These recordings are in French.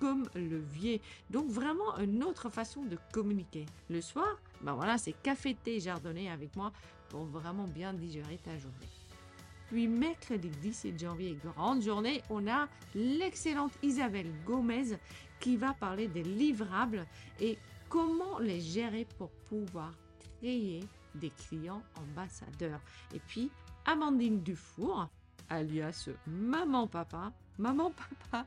comme levier. Donc vraiment une autre façon de communiquer. Le soir, ben voilà, c'est café thé jardonné avec moi pour vraiment bien digérer ta journée. Puis mercredi 17 janvier, grande journée, on a l'excellente Isabelle Gomez qui va parler des livrables et comment les gérer pour pouvoir créer des clients ambassadeurs. Et puis, Amandine Dufour, alias Maman Papa, Maman Papa,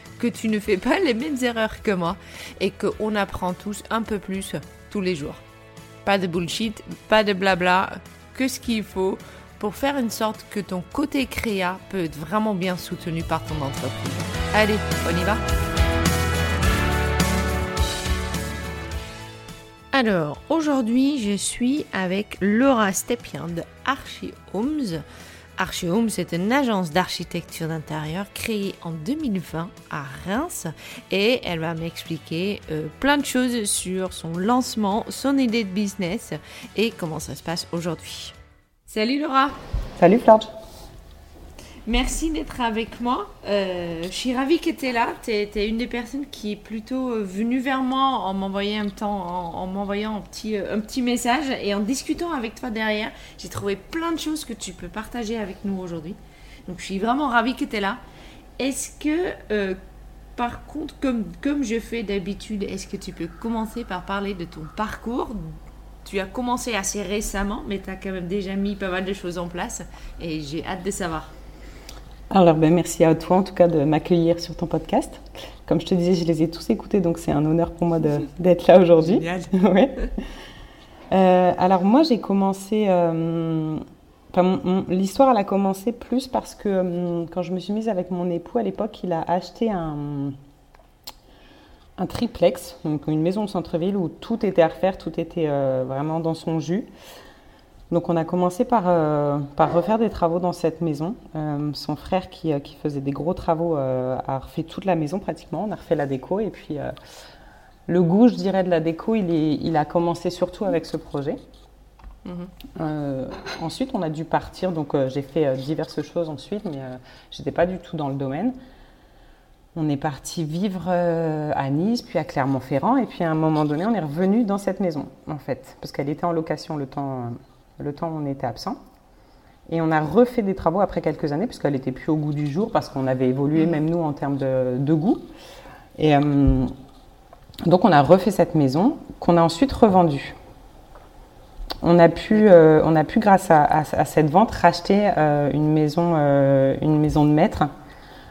que tu ne fais pas les mêmes erreurs que moi et qu'on apprend tous un peu plus tous les jours. Pas de bullshit, pas de blabla, que ce qu'il faut pour faire une sorte que ton côté créa peut être vraiment bien soutenu par ton entreprise. Allez, on y va Alors, aujourd'hui, je suis avec Laura Stepien de Archie Homes. Archie Homes est une agence d'architecture d'intérieur créée en 2020 à Reims et elle va m'expliquer euh, plein de choses sur son lancement, son idée de business et comment ça se passe aujourd'hui. Salut Laura. Salut Florge. Merci d'être avec moi. Euh, je suis ravie que tu es là. Tu es, une des personnes qui est plutôt euh, venue vers moi en m'envoyant un, en, euh, un petit message et en discutant avec toi derrière. J'ai trouvé plein de choses que tu peux partager avec nous aujourd'hui. Donc je suis vraiment ravie que tu es là. Est-ce que, par contre, comme, comme je fais d'habitude, est-ce que tu peux commencer par parler de ton parcours? Tu as commencé assez récemment, mais tu as quand même déjà mis pas mal de choses en place et j'ai hâte de savoir. Alors, ben, merci à toi en tout cas de m'accueillir sur ton podcast. Comme je te disais, je les ai tous écoutés, donc c'est un honneur pour moi d'être là aujourd'hui. Ouais. Euh, alors moi, j'ai commencé... Euh, l'histoire, elle a commencé plus parce que euh, quand je me suis mise avec mon époux à l'époque, il a acheté un, un triplex, donc une maison de centre-ville où tout était à refaire, tout était vraiment dans son jus. Donc on a commencé par, euh, par refaire des travaux dans cette maison. Euh, son frère qui, euh, qui, faisait des gros travaux a refait toute la maison pratiquement. On a refait la déco et puis le goût, je dirais, de la déco, il, est, il a commencé surtout avec ce projet. Mhm. ensuite, on a dû partir. Donc j'ai fait diverses choses ensuite, mais j'étais pas du tout dans le domaine. On est parti vivre à Nice, puis à Clermont-Ferrand, et puis à un moment donné, on est revenu dans cette maison, en fait, parce qu'elle était en location le temps le temps où on était absent. Et on a refait des travaux après quelques années, puisqu'elle n'était plus au goût du jour, parce qu'on avait évolué, mm. même nous, en termes de, goût. Et euh, donc, on a refait cette maison, qu'on a ensuite revendue. On a pu, euh, on a pu grâce à, cette vente, racheter euh, une, maison, une maison de maître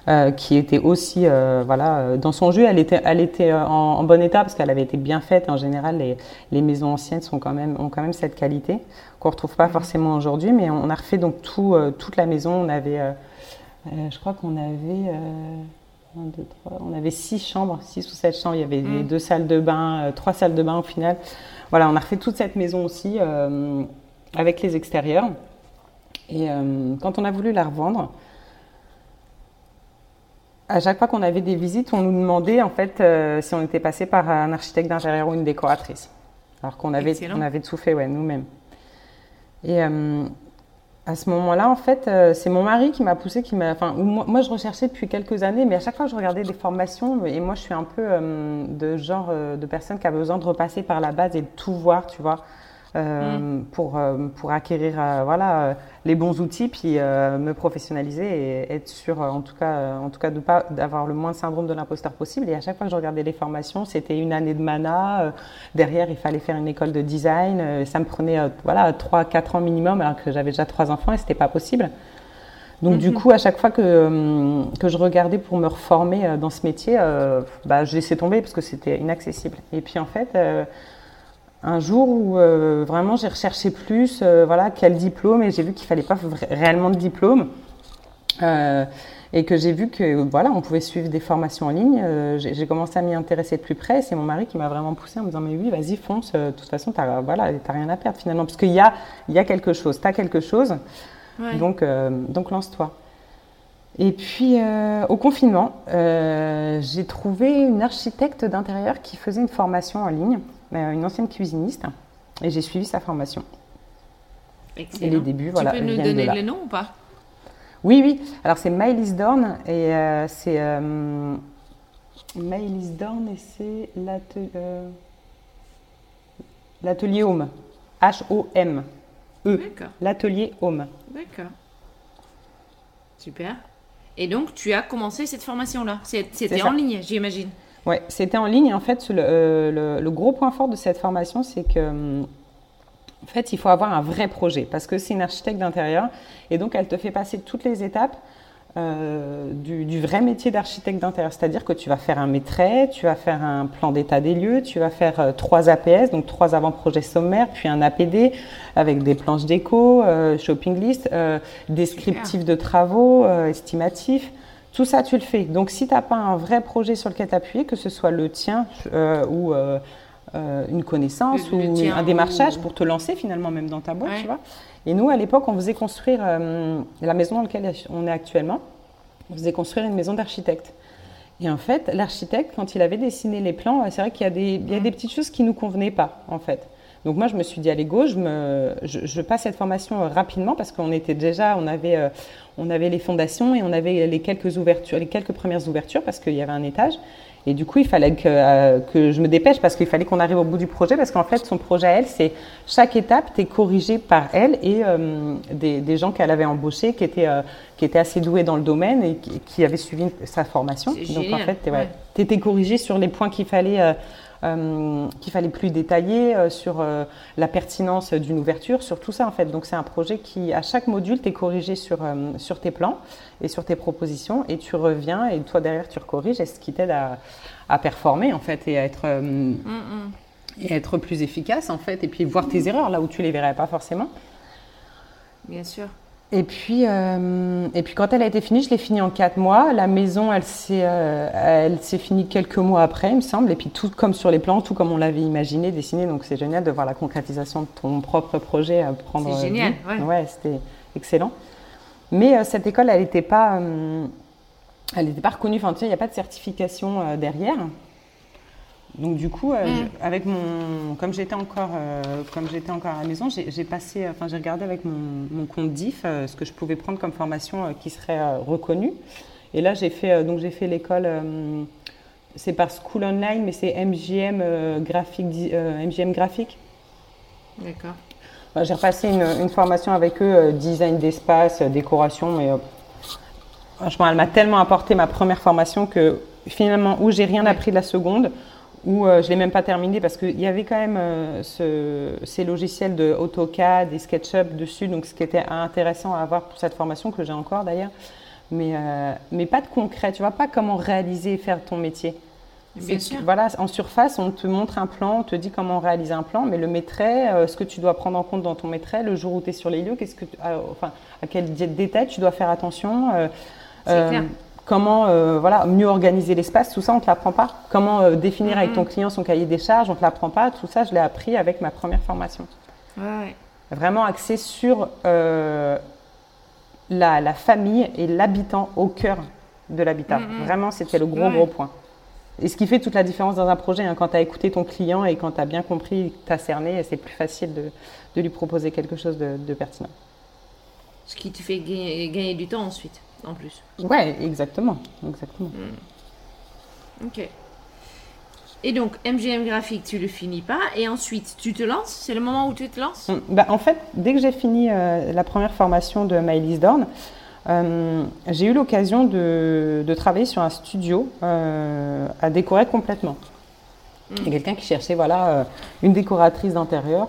euh, qui était aussi euh, voilà euh, dans son jus. Elle était, elle était en, bon état parce qu'elle avait été bien faite. En général, les, les, maisons anciennes sont quand même, ont quand même cette qualité qu'on retrouve pas mhm. forcément aujourd'hui. Mais on a refait donc tout, toute la maison. On avait, je crois qu'on avait on avait six chambres, six ou sept chambres. Il y avait mhm. deux salles de bain, trois salles de bain au final. Voilà, on a refait toute cette maison aussi avec les extérieurs. Et quand on a voulu la revendre, à chaque fois qu'on avait des visites, on nous demandait en fait euh, si on était passé par un architecte d'intérieur ou une décoratrice. Alors qu'on avait, on avait tout fait ouais, nous-mêmes. Et euh, à ce moment-là, en fait, euh, c'est mon mari qui m'a poussé, qui m'a, enfin, moi, moi, je recherchais depuis quelques années, mais à chaque fois je regardais des formations, et moi je suis un peu de genre de personne qui a besoin de repasser par la base et de tout voir, tu vois. Euh, mm. pour, euh, pour acquérir euh, voilà, les bons outils, puis me professionnaliser et être sûr, en tout cas, en tout cas de pas d'avoir le moins de syndrome de l'imposteur possible. Et à chaque fois que je regardais les formations, c'était une année de mana. derrière, il fallait faire une école de design. ça me prenait voilà, 3-4 ans minimum, alors que j'avais déjà trois enfants et c'était pas possible. Donc du mm-hmm. coup, à chaque fois que, que je regardais pour me reformer dans ce métier, bah, je laissais tomber parce que c'était inaccessible. Et puis en fait, un jour où euh, vraiment j'ai recherché plus, euh, voilà, quel diplôme, et j'ai vu qu'il fallait pas réellement de diplôme. Euh, et que j'ai vu que voilà, on pouvait suivre des formations en ligne. j'ai commencé à m'y intéresser de plus près. C'est mon mari qui m'a vraiment poussé en me disant mais oui, vas-y, fonce. De toute façon, t'as voilà, rien à perdre finalement, parce qu'il y a, il y a quelque chose. T'as quelque chose. Donc, donc lance-toi. Et puis, au confinement, j'ai trouvé une architecte d'intérieur qui faisait une formation en ligne une ancienne cuisiniste, et j'ai suivi sa formation. Excellent. Et les débuts, voilà. Tu peux nous donner le nom ou pas? Oui, oui. Alors c'est Maëlys Dorn et euh, c'est euh, Maëlys Dorn et c'est l'atelier Home. H-O-M. E. L'atelier Home. D'accord. Super. Et donc, tu as commencé cette formation-là? C'était en ligne, j'imagine. Oui, c'était en ligne. En fait, euh, le, gros point fort de cette formation, c'est que hum, en fait, il faut avoir un vrai projet parce que c'est une architecte d'intérieur et donc elle te fait passer toutes les étapes euh, du, vrai métier d'architecte d'intérieur. C'est-à-dire que tu vas faire un maîtrise, tu vas faire un plan d'état des lieux, tu vas faire euh, trois APS, donc trois avant-projets sommaires, puis un APD avec des planches déco, shopping list, descriptifs de travaux, estimatifs. Tout ça, tu le fais. Donc, si tu n'as pas un vrai projet sur lequel t'appuyer, que ce soit le tien euh, ou euh, euh, une connaissance ou un démarchage pour te lancer finalement même dans ta boîte, tu vois. Et nous, à l'époque, on faisait construire la maison dans laquelle on est actuellement. On faisait construire une maison d'architecte. Et en fait, l'architecte, quand il avait dessiné les plans, c'est vrai qu'il y, a des, il y a des petites choses qui ne nous convenaient pas, en fait. Donc moi, je me suis dit, allez, go, je, me, je, passe cette formation rapidement parce qu'on était déjà, on avait, on avait les fondations et on avait les quelques ouvertures, les quelques premières ouvertures parce qu'il y avait un étage. Et du coup, il fallait que, euh, que je me dépêche parce qu'il fallait qu'on arrive au bout du projet parce qu'en fait, son projet à elle, c'est chaque étape était corrigée par elle et euh, des, des, gens qu'elle avait embauchés qui étaient, euh, qui étaient assez doués dans le domaine et qui, qui avaient suivi sa formation. Donc en fait, tu étais corrigé sur les points qu'il fallait qu'il fallait plus détailler sur la pertinence d'une ouverture, sur tout ça en fait. Donc c'est un projet qui, à chaque module, t'es corrigé sur, sur tes plans et sur tes propositions et tu reviens et toi derrière tu recorriges et ce qui t'aide à, à, performer en fait et à être, mm, mm. et être plus efficace en fait et puis voir tes erreurs là où tu les verrais pas forcément. Bien sûr. Et puis, euh, et puis quand elle a été finie, je l'ai finie en quatre mois. La maison, elle s'est, euh, elle s'est finie quelques mois après, il me semble. Et puis tout comme sur les plans, tout comme on l'avait imaginé, dessiné. Donc c'est génial de voir la concrétisation de ton propre projet à prendre. C'est génial, ouais. ouais c'était excellent. Mais euh, cette école, elle n'était pas, elle n'était pas reconnue. Enfin, tu sais, il n'y a pas de certification derrière. Donc du coup, euh, mm. avec mon, comme j'étais encore, euh, comme j'étais encore à la maison, j'ai passé, enfin j'ai regardé avec mon, compte DIF euh, ce que je pouvais prendre comme formation qui serait reconnue. Et là, j'ai fait, donc j'ai fait l'école, c'est par School Online, mais c'est MGM graphique, MGM graphique. D'accord. Bah, j'ai repassé une, une, formation avec eux, design d'espace, décoration, mais franchement, elle m'a tellement apporté ma première formation que finalement, où j'ai rien appris de la seconde où euh, je ne l'ai même pas terminé parce qu'il y avait quand même euh, ce, ces logiciels de AutoCAD et SketchUp dessus, donc ce qui était intéressant à avoir pour cette formation que j'ai encore d'ailleurs, mais, euh, mais pas de concret, tu vois, pas comment réaliser et faire ton métier. Bien sûr. Voilà, en surface, on te montre un plan, on te dit comment réaliser un plan, mais le maîtret, ce que tu dois prendre en compte dans ton maîtret, le jour où tu es sur les lieux, qu'est-ce que, enfin, à quel détail tu dois faire attention. C'est clair comment euh, voilà, mieux organiser l'espace, tout ça, on ne te l'apprend pas. Comment euh, définir avec ton client son cahier des charges, on ne te l'apprend pas. Tout ça, je l'ai appris avec ma première formation. Vraiment axé sur euh, la, famille et l'habitant au cœur de l'habitat. Vraiment, c'était le gros, gros point. Et ce qui fait toute la différence dans un projet, hein, quand tu as écouté ton client et quand tu as bien compris, tu as cerné, c'est plus facile de, lui proposer quelque chose de, pertinent. Ce qui te fait gagner du temps ensuite en plus. Ouais, exactement. exactement. Hmm. Ok. Et donc, MGM graphique, tu le finis pas. Et ensuite, tu te lances? C'est le moment où tu te lances? Hmm. bah, En fait, dès que j'ai fini euh, la première formation de Maëlys Dorn, euh, j'ai eu l'occasion de, de, travailler sur un studio euh, à décorer complètement. Il y a quelqu'un qui cherchait voilà, une décoratrice d'intérieur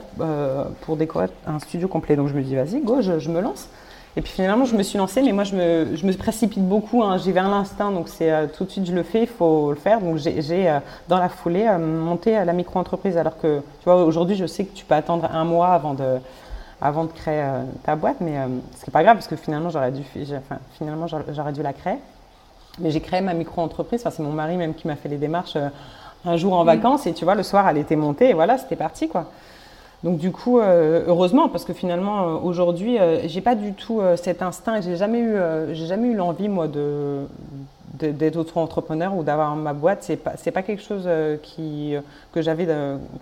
pour décorer un studio complet. Donc je me dis, vas-y, go, je, je me lance. Et puis finalement, je me suis lancée, mais moi, je me, je me précipite beaucoup. Hein. J'y vais à l'instinct, donc c'est euh, tout de suite, je le fais, il faut le faire. Donc j'ai, euh, dans la foulée, euh, monté à la micro-entreprise. Alors que, tu vois, aujourd'hui, je sais que tu peux attendre un mois avant de, avant de créer ta boîte, mais ce n'est pas grave, parce que finalement, j'aurais dû, enfin, finalement, j'aurais dû la créer. Mais j'ai créé ma micro-entreprise. Enfin, c'est mon mari même qui m'a fait les démarches un jour en mmh. vacances. Et tu vois, le soir, elle était montée, et voilà, c'était parti, quoi. Donc du coup, euh, heureusement, parce que finalement, euh, aujourd'hui, euh, j'ai pas du tout cet instinct et j'ai jamais eu, j'ai jamais eu l'envie moi de d'être auto-entrepreneur ou d'avoir ma boîte. C'est pas, c'est pas quelque chose qui que j'avais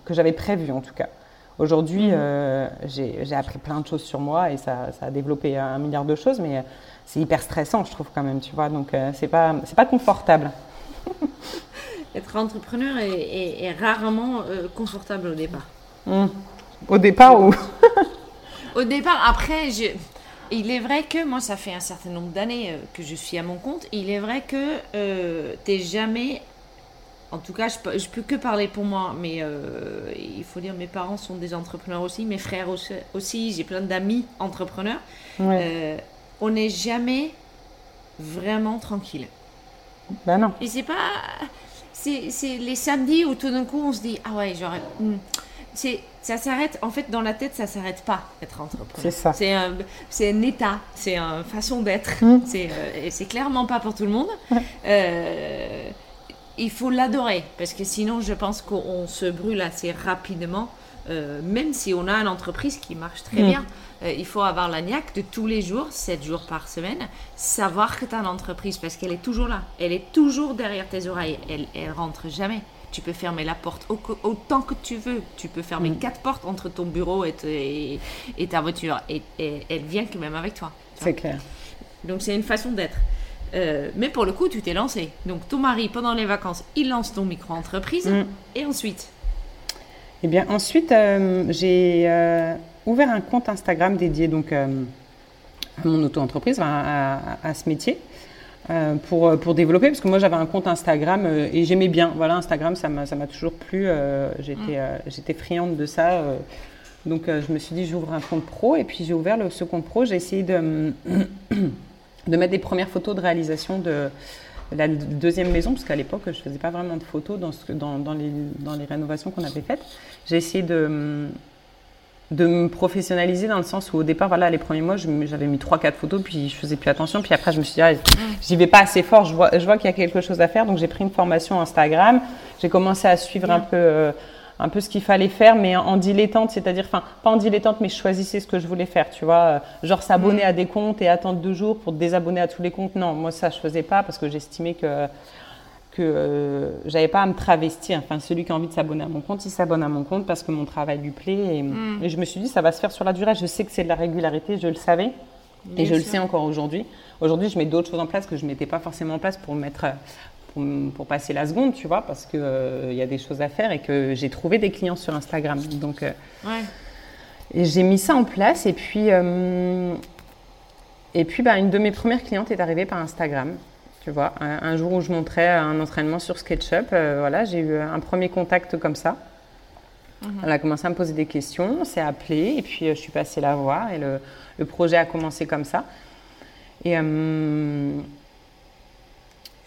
que j'avais prévu en tout cas. Aujourd'hui, mmh. j'ai appris plein de choses sur moi et ça, ça, a développé un milliard de choses, mais c'est hyper stressant, je trouve quand même, tu vois. Donc c'est pas c'est pas confortable. Être entrepreneur est, rarement confortable au départ. Mmh. Au départ ou Au départ, après, je... il est vrai que moi, ça fait un certain nombre d'années euh, que je suis à mon compte. Il est vrai que euh, t'es jamais. En tout cas, je peux, peux que parler pour moi, mais euh, il faut dire, mes parents sont des entrepreneurs aussi, mes frères aussi, j'ai plein d'amis entrepreneurs. Euh, on n'est jamais vraiment tranquille. Ben non. Et c'est pas. C'est les samedis où tout d'un coup on se dit Ah ouais, j'aurais. Hmm, c'est ça s'arrête en fait dans la tête ça s'arrête pas être entrepreneur. C'est ça. C'est un c'est un état c'est une façon d'être. Mmh. c'est euh, et c'est clairement pas pour tout le monde. Euh, il faut l'adorer parce que sinon je pense qu'on se brûle assez rapidement euh, même si on a une entreprise qui marche très mmh. bien. Il faut avoir la niaque de tous les jours 7 jours par semaine savoir que tu as une entreprise parce qu'elle est toujours là. Elle est toujours derrière tes oreilles. Elle elle rentre jamais tu peux fermer la porte autant que tu veux. Tu peux fermer mm. quatre portes entre ton bureau et, et, ta voiture. Et, elle vient quand même avec toi. C'est clair. Donc c'est une façon d'être. Euh, mais pour le coup, tu t'es lancé. Donc ton mari, pendant les vacances, il lance ton micro-entreprise. Mm. Et ensuite? Eh bien, ensuite, euh, j'ai euh, ouvert un compte Instagram dédié donc, à mon auto-entreprise, à, à, ce métier. Euh, pour, pour développer, parce que moi j'avais un compte Instagram et j'aimais bien. Voilà, Instagram, ça m'a toujours plu. J'étais mm. j'étais friande de ça. donc je me suis dit, j'ouvre un compte pro. Et puis j'ai ouvert le, ce compte pro. J'ai essayé de, de mettre des premières photos de réalisation de la deuxième maison, parce qu'à l'époque, je ne faisais pas vraiment de photos dans, ce, dans, dans, les, dans les rénovations qu'on avait faites. J'ai essayé de, de me professionnaliser dans le sens où au départ, voilà, les premiers mois, j'avais mis 3-4 photos, puis je faisais plus attention. Puis après, je me suis dit, ah, j'y vais pas assez fort, je vois, je vois qu'il y a quelque chose à faire. Donc j'ai pris une formation Instagram. J'ai commencé à suivre un peu... Euh, un peu ce qu'il fallait faire, mais en, dilettante, c'est-à-dire, enfin, pas en dilettante, mais je choisissais ce que je voulais faire, tu vois. Euh, genre s'abonner mm. à des comptes et attendre deux jours pour désabonner à tous les comptes. Non, moi, ça, je faisais pas parce que j'estimais que que euh, j'avais pas à me travestir. Enfin, celui qui a envie de s'abonner à mon compte, il s'abonne à mon compte parce que mon travail lui plaît. Et, mm. je me suis dit, ça va se faire sur la durée. Je sais que c'est de la régularité, je le savais. et je le sais encore aujourd'hui. Aujourd'hui, je mets d'autres choses en place que je ne mettais pas forcément en place pour mettre pour, passer la seconde, tu vois, parce qu'il euh, y a des choses à faire et que j'ai trouvé des clients sur Instagram. Donc, euh, j'ai mis ça en place et puis, euh, et puis bah, une de mes premières clientes est arrivée par Instagram. Tu vois, un, jour où je montrais un entraînement sur SketchUp, voilà, j'ai eu un premier contact comme ça. Mhm. Elle a commencé à me poser des questions, on s'est appelé et puis je suis passée la voir et le, le, projet a commencé comme ça. Et,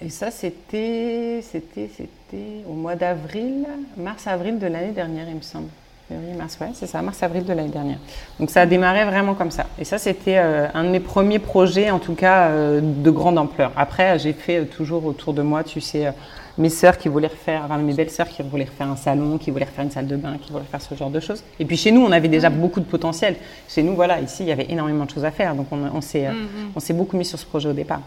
et ça, c'était, c'était, c'était au mois d'avril, mars-avril de l'année dernière, il me semble. Février, mars, ouais, c'est ça, mars-avril de l'année dernière. Donc ça a démarré vraiment comme ça. Et ça, c'était euh, un de mes premiers projets, en tout cas, euh, de grande ampleur. Après, j'ai fait euh, toujours autour de moi, tu sais, mes sœurs qui voulaient refaire, enfin mes belles sœurs qui voulaient refaire un salon, qui voulaient refaire une salle de bain, qui voulaient faire ce genre de choses. Et puis chez nous, on avait déjà beaucoup de potentiel. Chez nous, voilà, ici, il y avait énormément de choses à faire. Donc on, on s'est, mm, mm. on s'est beaucoup mis sur ce projet au départ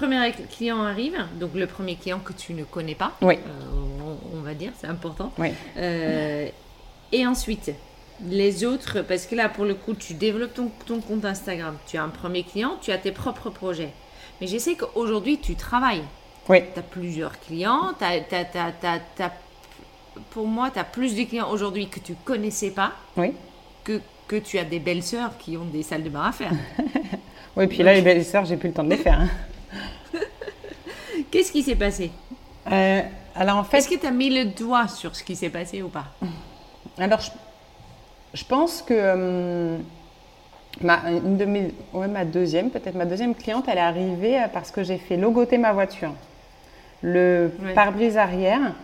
premier client arrive, donc le premier client que tu ne connais pas, oui. Euh, va dire, c'est important. Oui. Euh, et ensuite, les autres, parce que là, pour le coup, tu développes ton, ton, compte Instagram, tu as un premier client, tu as tes propres projets. Mais je sais qu'aujourd'hui, tu travailles. Oui. Tu as plusieurs clients, pour moi, tu as plus de clients aujourd'hui que tu connaissais pas. Oui. Que, que tu as des belles sœurs qui ont des salles de bain à faire. oui, puis là, les belles sœurs, j'ai plus le temps de les faire. Hein. Qu'est-ce qui s'est passé? Euh, Alors en fait. Est-ce que tu as mis le doigt sur ce qui s'est passé ou pas? Alors je, pense que euh, ma, une de mes, ma deuxième, peut-être ma deuxième cliente, elle est arrivée parce que j'ai fait logoter ma voiture. Le pare-brise arrière.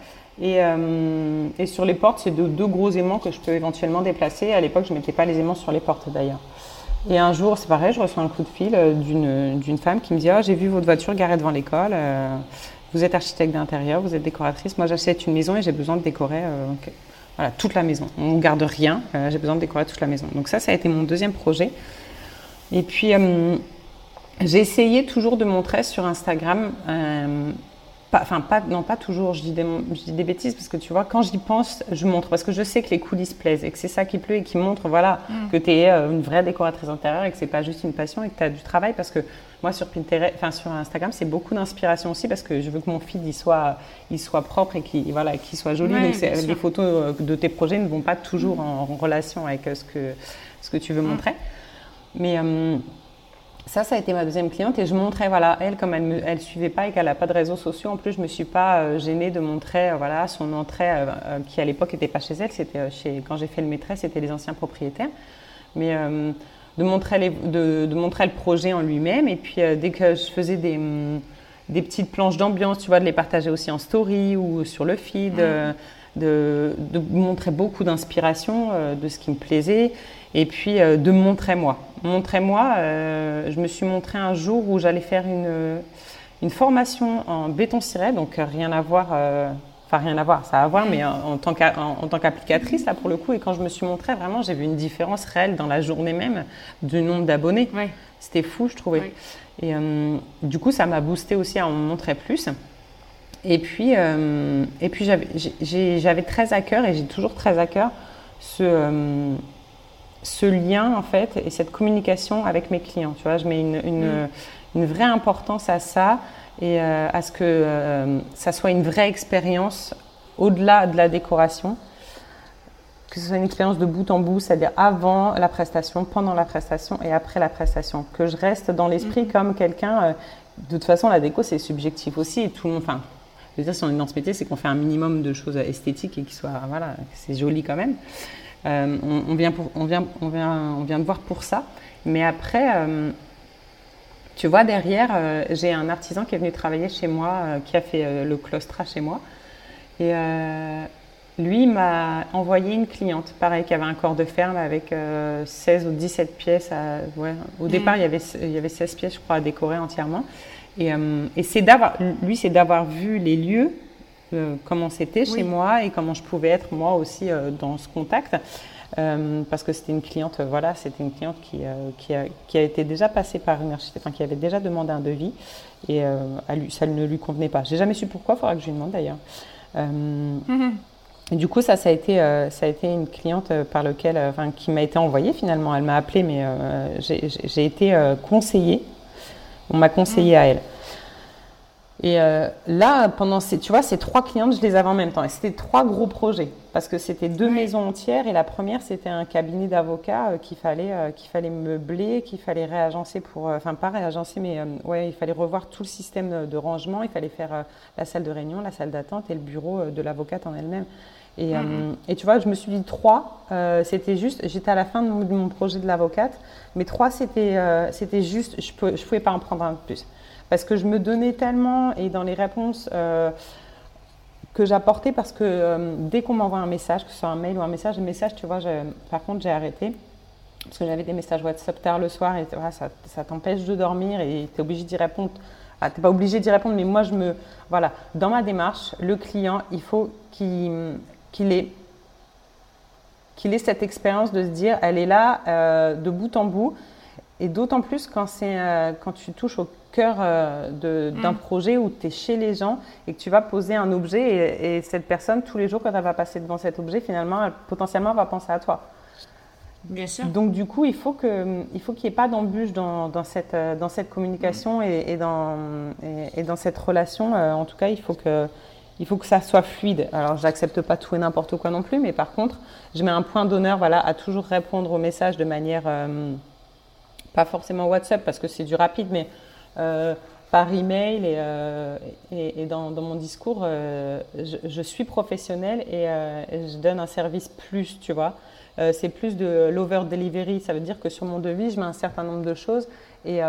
Et, euh, et, sur les portes, c'est deux, deux, gros aimants que je peux éventuellement déplacer. À l'époque, je ne mettais pas les aimants sur les portes d'ailleurs. Et un jour, c'est pareil, je reçois un coup de fil euh, d'une femme qui me dit oh, J'ai vu votre voiture garée devant l'école. Euh, vous êtes architecte d'intérieur, vous êtes décoratrice. Moi, j'achète une maison et j'ai besoin de décorer euh, toute la maison. On ne garde rien, j'ai besoin de décorer toute la maison. Donc, ça, ça a été mon deuxième projet. Et puis, j'ai essayé toujours de montrer sur Instagram enfin, pas, non, pas toujours, je dis, des, je dis des bêtises parce que tu vois, quand j'y pense, je montre parce que je sais que les coulisses plaisent et que c'est ça qui plaît et qui montre voilà, mm. que tu es euh, une vraie décoratrice intérieure et que c'est pas juste une passion et que tu as du travail parce que moi sur Pinterest, enfin sur Instagram, c'est beaucoup d'inspiration aussi parce que je veux que mon feed il soit, il soit propre et qu'il voilà, soit joli. Donc les photos euh, de tes projets ne vont pas toujours en, relation avec euh, ce que, ce que tu veux mm. montrer. Mais. Ça, ça a été ma deuxième cliente et je montrais, voilà, elle, comme elle ne suivait pas et qu'elle n'a pas de réseaux sociaux, en plus, je ne me suis pas euh, gênée de montrer, euh, voilà, son entrée, euh, qui à l'époque n'était pas chez elle, c'était chez, quand j'ai fait le maîtresse, c'était les anciens propriétaires. Mais de, montrer les, de, de, montrer le projet en lui-même et puis dès que je faisais des, mm, des petites planches d'ambiance, tu vois, de les partager aussi en story ou sur le feed, mmh. de, de, montrer beaucoup d'inspiration de ce qui me plaisait et puis de montrer moi. Montrez-moi, euh, je me suis montré un jour où j'allais faire une, une formation en béton ciré, donc rien à voir, euh, enfin rien à voir, ça a à voir, mais en, tant qu'applicatrice, là pour le coup, et quand je me suis montrée, vraiment, j'ai vu une différence réelle dans la journée même du nombre d'abonnés. C'était fou, je trouvais. Et euh, du coup, ça m'a boosté aussi à en montrer plus. Et puis, et puis j'avais très à cœur, et j'ai toujours très à cœur, ce ce lien en fait et cette communication avec mes clients. Tu vois, je mets une, une, mm. vraie importance à ça et euh, à ce que euh, ça soit une vraie expérience au-delà de la décoration. que ce soit une expérience de bout en bout, c'est-à-dire avant la prestation, pendant la prestation et après la prestation. Que je reste dans l'esprit mhm. comme quelqu'un. Euh, de toute façon, la déco, c'est subjectif aussi. Et tout le monde. Enfin, je veux dire, si on est dans ce métier, c'est qu'on fait un minimum de choses esthétiques et qui soient. Voilà, c'est joli quand même. Euh, on, vient pour, on, vient, on, vient, on vient de voir pour ça. Mais après. Euh, tu vois, derrière, j'ai un artisan qui est venu travailler chez moi, qui a fait le claustra chez moi. Et lui m'a envoyé une cliente, pareil, qui avait un corps de ferme avec 16 euh, ou 17 pièces. Au départ, mm. il, y avait, il y avait 16 pièces, je crois, à décorer entièrement. Et, euh, et c'est d'avoir, lui, c'est d'avoir vu les lieux, euh, comment c'était chez moi et comment je pouvais être moi aussi dans ce contact. parce que c'était une cliente, voilà, c'était une cliente qui, qui, a, qui, a, été déjà passée par une architecte, enfin, qui avait déjà demandé un devis et lui, ça ne lui convenait pas. J'ai jamais su pourquoi, il faudra que je lui demande d'ailleurs. Mm-hmm du coup, ça, ça a été, euh, ça a été une cliente euh, par lequel, euh, enfin, qui m'a été envoyée finalement. Elle m'a appelée, mais j'ai été conseillée. On m'a conseillé à elle. Et là, pendant ces, tu vois, ces trois clientes, je les avais en même temps. Et c'était trois gros projets parce que c'était deux maisons entières. Et la première, c'était un cabinet d'avocats qu'il fallait, qu'il fallait meubler, qu'il fallait réagencer pour, enfin pas réagencer, mais ouais, il fallait revoir tout le système de rangement. Il fallait faire la salle de réunion, la salle d'attente et le bureau de l'avocate en elle-même. Et, euh, et, tu vois, je me suis dit trois, euh, c'était juste, j'étais à la fin de mon, projet de l'avocate, mais trois, c'était euh, c'était juste, je ne je pouvais pas en prendre un de plus. Parce que je me donnais tellement, et dans les réponses que j'apportais, parce que dès qu'on m'envoie un message, que ce soit un mail ou un message, un message, tu vois, par contre, j'ai arrêté. Parce que j'avais des messages WhatsApp tard le soir, et voilà, ça, t'empêche de dormir, et tu es obligé d'y répondre. Ah, tu n'es pas obligé d'y répondre, mais moi, je me. Voilà, dans ma démarche, le client, il faut qu'il ait, ait cette expérience de se dire, elle est là euh, de bout en bout. Et d'autant plus quand, euh, quand tu touches au cœur euh, d'un mm. projet où tu es chez les gens et que tu vas poser un objet et, cette personne, tous les jours, quand elle va passer devant cet objet, finalement, elle, potentiellement, va penser à toi. Bien sûr. Donc du coup, il faut qu'il n'y ait pas d'embûche dans, dans, cette, dans cette communication mm. et, dans, et, dans cette relation. en tout cas, il faut que, il faut que ça soit fluide. Alors, j'accepte pas tout et n'importe quoi non plus, mais par contre, je mets un point d'honneur voilà, à toujours répondre aux messages de manière, euh, pas forcément WhatsApp parce que c'est du rapide, mais euh, par email et, euh, et, dans, mon discours, je, je, suis professionnelle et, je donne un service plus, tu vois. c'est plus de l'over delivery, ça veut dire que sur mon devis, je mets un certain nombre de choses et,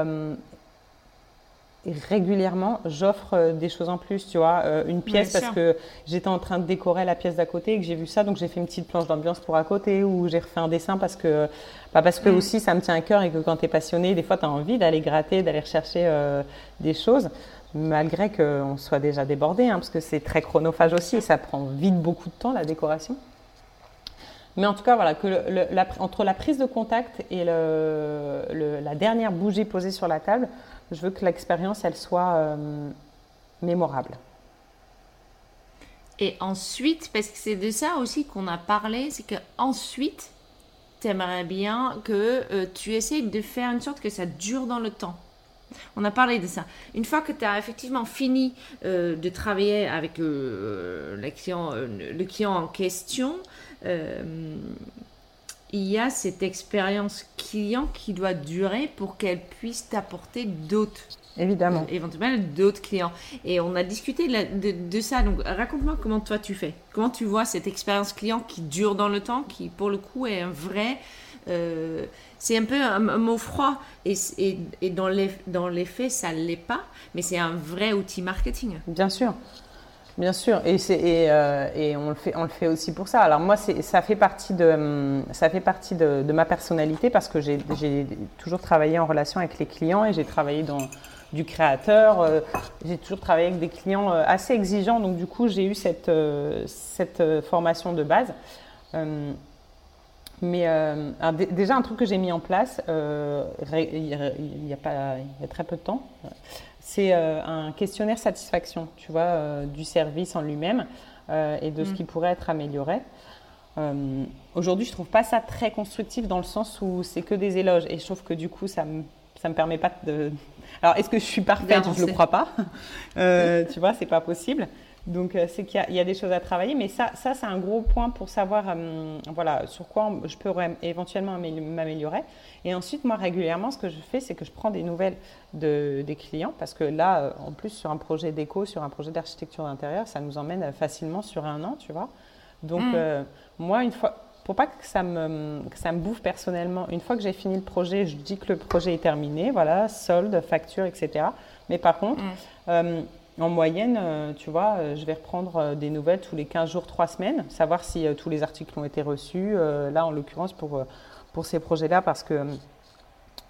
régulièrement, j'offre euh, des choses en plus, tu vois, euh, une pièce parce que j'étais en train de décorer la pièce d'à côté et que j'ai vu ça, donc j'ai fait une petite planche d'ambiance pour à côté ou j'ai refait un dessin parce que, bah parce que mm. aussi ça me tient à cœur et que quand tu es passionné, des fois tu as envie d'aller gratter, d'aller rechercher euh, des choses, malgré qu'on soit déjà débordé, hein, parce que c'est très chronophage aussi et ça prend vite beaucoup de temps la décoration. Mais en tout cas, voilà, que entre la prise de contact et le, la dernière bougie posée sur la table, je veux que l'expérience, elle soit euh, mémorable. Et ensuite, parce que c'est de ça aussi qu'on a parlé, c'est que ensuite, tu aimerais bien que euh, tu essayes de faire une sorte que ça dure dans le temps. On a parlé de ça. Une fois que tu as effectivement fini euh, de travailler avec le client, le client en question, il y a cette expérience client qui doit durer pour qu'elle puisse t'apporter d'autres. Évidemment. Euh, éventuellement d'autres clients. Et on a discuté de, ça. Donc raconte-moi comment toi tu fais. Comment tu vois cette expérience client qui dure dans le temps, qui pour le coup est un vrai. Euh, c'est un peu un, mot froid et, et, dans, les, dans les faits ça ne l'est pas, mais c'est un vrai outil marketing. Bien sûr. Bien sûr, et, euh, on, le fait, aussi pour ça. Alors moi, ça fait partie, de, ma personnalité parce que j'ai toujours travaillé en relation avec les clients et j'ai travaillé dans du créateur. Euh, j'ai toujours travaillé avec des clients euh, assez exigeants, donc du coup, j'ai eu cette, formation de base. mais déjà, un truc que j'ai mis en place il y a très peu de temps c'est euh, un questionnaire satisfaction, tu vois, euh, du service en lui-même euh, et de ce mm. qui pourrait être amélioré. Aujourd'hui, je trouve pas ça très constructif dans le sens où c'est que des éloges et je trouve que du coup, ça me ça me permet pas de. Alors, est-ce que je suis parfaite? Je ne le crois pas. tu vois, c'est pas possible. Donc, euh, c'est qu'il y, y, a des choses à travailler, mais ça, ça c'est un gros point pour savoir euh, voilà, sur quoi je peux éventuellement m'améliorer. Et ensuite, moi, régulièrement, ce que je fais, c'est que je prends des nouvelles de, des clients, parce que là, euh, en plus, sur un projet d'éco, sur un projet d'architecture d'intérieur, ça nous emmène facilement sur un an, tu vois. Donc, mmh. moi, une fois, pour pas que ça me, que ça me bouffe personnellement, une fois que j'ai fini le projet, je dis que le projet est terminé, voilà, solde, facture, etc. Mais par contre, mmh. En moyenne, euh, tu vois, euh, je vais reprendre euh, des nouvelles tous les 15 jours, 3 semaines, savoir si tous les articles ont été reçus. là, en l'occurrence, pour, pour ces projets-là, parce que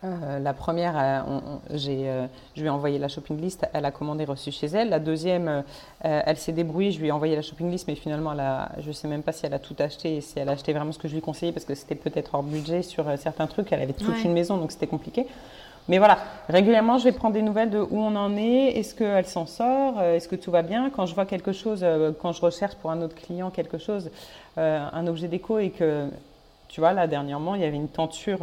la première, je lui ai envoyé la shopping list, elle a commandé reçu chez elle. La deuxième, elle s'est débrouillée, je lui ai envoyé la shopping list, mais finalement, je ne sais même pas si elle a tout acheté et si elle a acheté vraiment ce que je lui conseillais, parce que c'était peut-être hors budget sur certains trucs. Elle avait toute une maison, donc c'était compliqué. Mais voilà, régulièrement, je vais prendre des nouvelles de où on en est, est-ce qu'elle s'en sort, euh, est-ce que tout va bien? Quand je vois quelque chose, euh, quand je recherche pour un autre client quelque chose, euh, un objet déco et que, tu vois, là, dernièrement, il y avait une tenture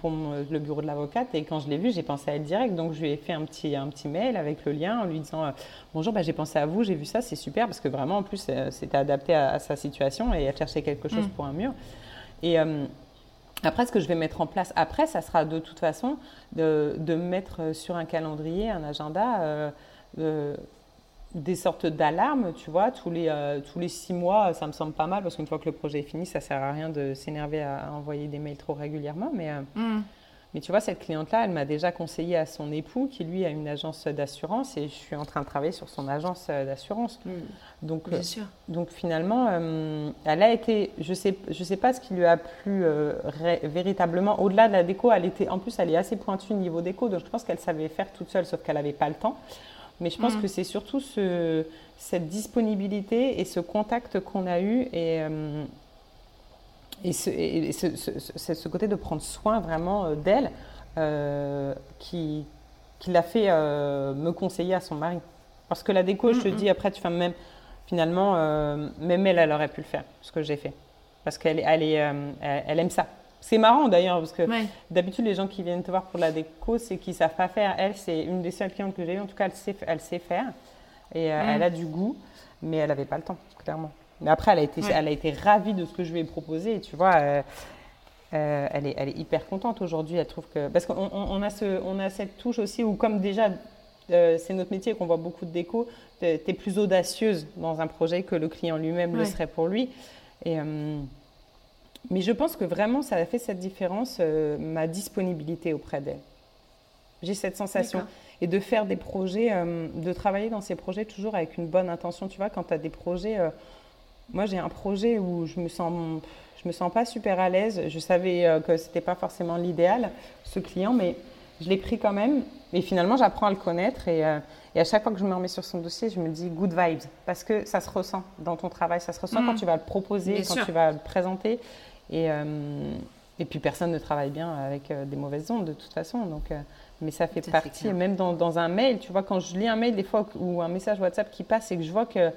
pour le bureau de l'avocate et quand je l'ai vu, j'ai pensé à elle direct. Donc, je lui ai fait un petit, un petit mail avec le lien en lui disant Bonjour, bah, j'ai pensé à vous, j'ai vu ça, c'est super parce que vraiment, en plus, c'était adapté à, sa situation et elle cherchait quelque chose mm. pour un mur. Et après, ce que je vais mettre en place après, ça sera de toute façon de, mettre sur un calendrier, un agenda, euh, euh, des sortes d'alarmes, tu vois, tous les, euh, tous les six mois, ça me semble pas mal parce qu'une fois que le projet est fini, ça sert à rien de s'énerver à, envoyer des mails trop régulièrement. Mais, mm. Mais tu vois, cette cliente-là, elle m'a déjà conseillé à son époux, qui lui a une agence d'assurance, et je suis en train de travailler sur son agence d'assurance. Hmm. Donc, Bien euh, sûr. donc finalement, euh, elle a été, je sais, je sais pas ce qui lui a plu euh, véritablement. Au-delà de la déco, elle était, en plus, elle est assez pointue au niveau déco, donc je pense qu'elle savait faire toute seule, sauf qu'elle n'avait pas le temps. Mais je pense hmm. que c'est surtout ce, cette disponibilité et ce contact qu'on a eu et et, ce, ce, côté de prendre soin vraiment euh, d'elle euh, qui, qui l'a fait euh, me conseiller à son mari. Parce que la déco, je te dis, après, tu fais même, finalement, même elle, elle aurait pu le faire, ce que j'ai fait. Parce qu'elle elle elle, aime ça. C'est marrant d'ailleurs, parce que d'habitude, les gens qui viennent te voir pour la déco, c'est qu'ils ne savent pas faire. Elle, c'est une des seules clientes que j'ai eues, en tout cas, elle sait, elle sait faire. Et elle a du goût, mais elle n'avait pas le temps, clairement. Mais après, elle a, été, elle a été ravie de ce que je lui ai proposé. Et tu vois, euh, euh, elle, est, elle est hyper contente aujourd'hui. Elle trouve que. Parce qu'on on a, ce, on a cette touche aussi où, comme déjà, euh, c'est notre métier qu'on voit beaucoup de déco, tu es plus audacieuse dans un projet que le client lui-même le serait pour lui. Et, mais je pense que vraiment, ça a fait cette différence, ma disponibilité auprès d'elle. J'ai cette sensation. Et de faire des projets, de travailler dans ces projets toujours avec une bonne intention. Tu vois, quand tu as des projets moi, j'ai un projet où je me sens, je me sens pas super à l'aise. Je savais euh, que c'était pas forcément l'idéal, ce client, mais je l'ai pris quand même. Et finalement, j'apprends à le connaître. Et, euh, et, à chaque fois que je me remets sur son dossier, je me dis good vibes. Parce que ça se ressent dans ton travail. Ça se ressent quand mm. tu vas le proposer, quand tu vas le présenter. Et, euh, et puis, personne ne travaille bien avec des mauvaises ondes, de toute façon. Donc, mais ça fait partie, même dans, dans, un mail, tu vois, quand je lis un mail, des fois, ou un message WhatsApp qui passe et que je vois que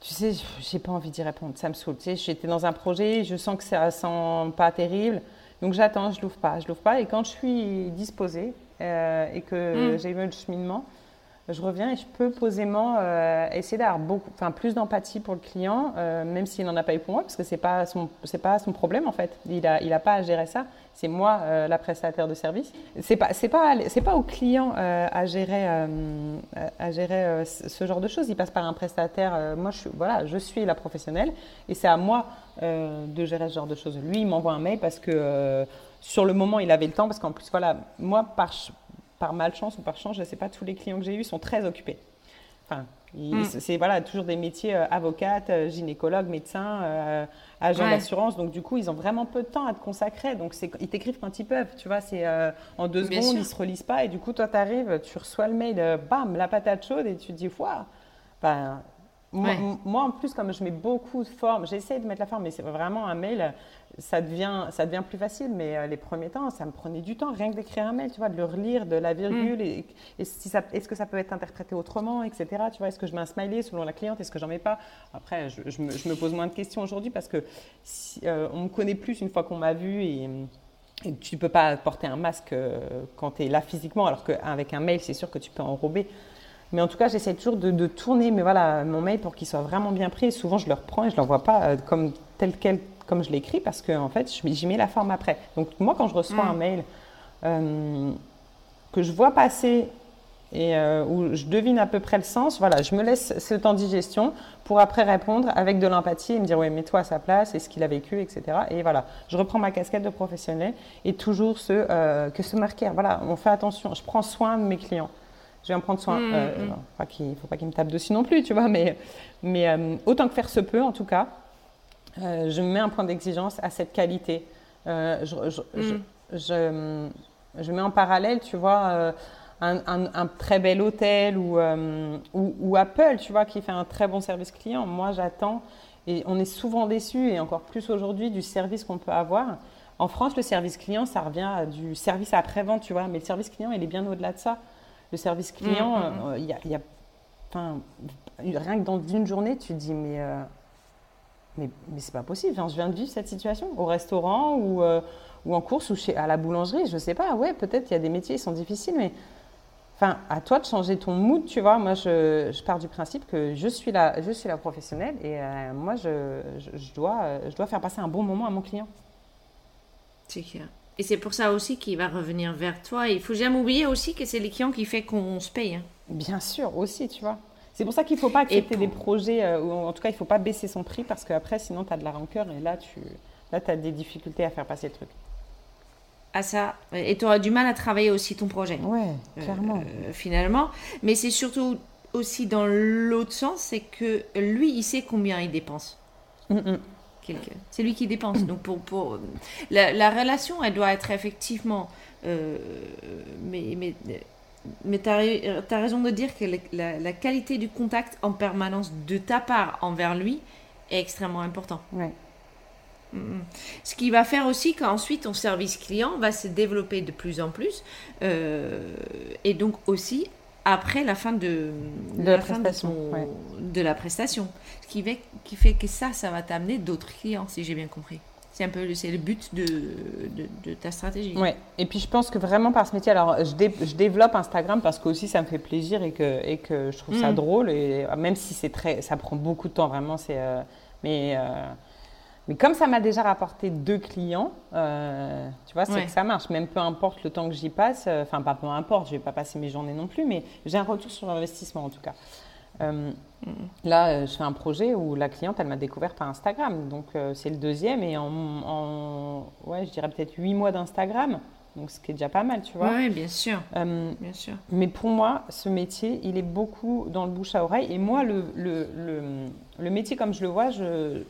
tu sais, j'ai pas envie d'y répondre, ça me saoule. Tu sais, j'étais dans un projet, je sens que ça sent pas terrible, donc j'attends, je l'ouvre pas, je l'ouvre pas. Et quand je suis disposée euh, et que mm. j'ai eu le cheminement, je reviens et je peux posément euh, essayer d'avoir beaucoup, enfin plus d'empathie pour le client, euh, même s'il n'en a pas eu pour moi, parce que c'est pas son, c'est pas son problème en fait. Il a, il a pas à gérer ça. C'est moi euh, la prestataire de service. C'est pas, c'est pas, c'est pas au client à gérer, à gérer ce genre de choses. Il passe par un prestataire. moi, je suis, voilà, je suis la professionnelle et c'est à moi de gérer ce genre de choses. Lui, il m'envoie un mail parce que sur le moment, il avait le temps, parce qu'en plus, voilà, moi par par malchance ou par chance, je ne sais pas, tous les clients que j'ai eus sont très occupés. Enfin, hmm. c'est voilà, toujours des métiers euh, avocate, euh, gynécologue, médecin, euh, agent d'assurance. Donc, du coup, ils ont vraiment peu de temps à te consacrer. Donc, ils t'écrivent quand ils peuvent. Tu vois, c'est en deux secondes, ils ne se relisent pas. Et du coup, toi, tu arrives, tu reçois le mail, bam, la patate chaude, et tu te dis, waouh, ben, moi, en plus, comme je mets beaucoup de formes, j'essaie de mettre la forme, mais c'est vraiment un mail, ça devient, ça devient plus facile. Mais euh, les premiers temps, ça me prenait du temps, rien que d'écrire un mail, tu vois, de le relire, de la virgule, mm. et, si est-ce que ça peut être interprété autrement, etc. Tu vois, est-ce que je mets un smiley selon la cliente, est-ce que j'en mets pas? Après, je, me, pose moins de questions aujourd'hui parce que si, euh, on me connaît plus une fois qu'on m'a vu et tu ne peux pas porter un masque euh, quand tu es là physiquement, alors qu'avec un mail, c'est sûr que tu peux enrober. Mais en tout cas, j'essaie toujours de, tourner mais voilà, mon mail pour qu'il soit vraiment bien pris. Et souvent, je le reprends et je ne l'envoie pas euh, comme tel quel comme je l'écris parce que en fait, j'y mets la forme après. Donc moi, quand je reçois mm. un mail euh, que je vois passer et euh, où je devine à peu près le sens, voilà, je me laisse ce temps de digestion pour après répondre avec de l'empathie et me dire, ouais, mets-toi à sa place, et ce qu'il a vécu, etc. Et voilà, je reprends ma casquette de professionnel et toujours ce, euh, que se marquer. Voilà, on fait attention, je prends soin de mes clients. Je vais en prendre soin. Il ne faut pas qu'ils me tapent dessus non plus, tu vois, mais, mais autant que faire se peut, en tout cas, je mets un point d'exigence à cette qualité. je, je, mm. je, mets en parallèle, tu vois un, très bel hôtel euh, ou, ou, Apple, tu vois, qui fait un très bon service client. Moi, j'attends, et on est souvent déçus, et encore plus aujourd'hui, du service qu'on peut avoir. En France, le service client, ça revient à du service après-vente, tu vois, mais le service client, il est bien au-delà de ça. Le service client, mmh, mmh. Euh, il y a, enfin, rien que dans une journée, tu te dis, mais, euh, mais, mais c'est pas possible. je viens de vivre cette situation au restaurant ou, ou en course ou chez, à la boulangerie, je sais pas. Ouais, peut-être il y a des métiers qui sont difficiles, mais Enfin, à toi de changer ton mood, tu vois. Moi, je, je, pars du principe que je suis la, je suis la professionnelle et euh, moi, je, je, dois, je dois faire passer un bon moment à mon client. C'est clair. Et c'est pour ça aussi qu'il va revenir vers toi. Il faut jamais oublier aussi que c'est les clients qui fait qu'on se paye. Hein. Bien sûr, aussi, tu vois. C'est pour ça qu'il ne faut pas accepter des projets, euh, ou en tout cas, il ne faut pas baisser son prix parce qu'après, sinon, tu as de la rancœur et là, tu là, as des difficultés à faire passer le truc à ça. Et tu auras du mal à travailler aussi ton projet. Ouais, euh, clairement. finalement. Mais c'est surtout aussi dans l'autre sens, c'est que lui, il sait combien il dépense. Mm, mm. C'est lui qui dépense. Donc pour, pour la, relation, elle doit être effectivement. Euh, mais mais, mais tu as, raison de dire que la, la, qualité du contact en permanence de ta part envers lui est extrêmement important. Ouais. Ce qui va faire aussi qu'ensuite ton service client va se développer de plus en plus euh, et donc aussi après la fin de, la, prestation, de, la prestation. Ce qui fait, qui fait que ça, ça va t'amener d'autres clients, si j'ai bien compris. C'est un peu c'est le but de, de, ta stratégie. Ouais. Et puis je pense que vraiment par ce métier, alors je, je développe Instagram parce que aussi ça me fait plaisir et que, et que je trouve ça mm. drôle et même si c'est très, ça prend beaucoup de temps vraiment, c'est euh, mais euh, mais comme ça m'a déjà rapporté deux clients, euh, tu vois, c'est que ça marche. Même peu importe le temps que j'y passe, euh, enfin, pas peu importe, je ne vais pas passer mes journées non plus, mais j'ai un retour sur investissement en tout cas. Euh, là, je fais un projet où la cliente, elle m'a découvert par Instagram. Donc, c'est le deuxième et en, ouais, je dirais peut-être huit mois d'Instagram. Donc, ce qui est déjà pas mal, tu vois. Oui, bien sûr. bien sûr. Mais pour moi, ce métier, il est beaucoup dans le bouche à oreille. Et moi, le, le, le, le métier comme je le vois, je,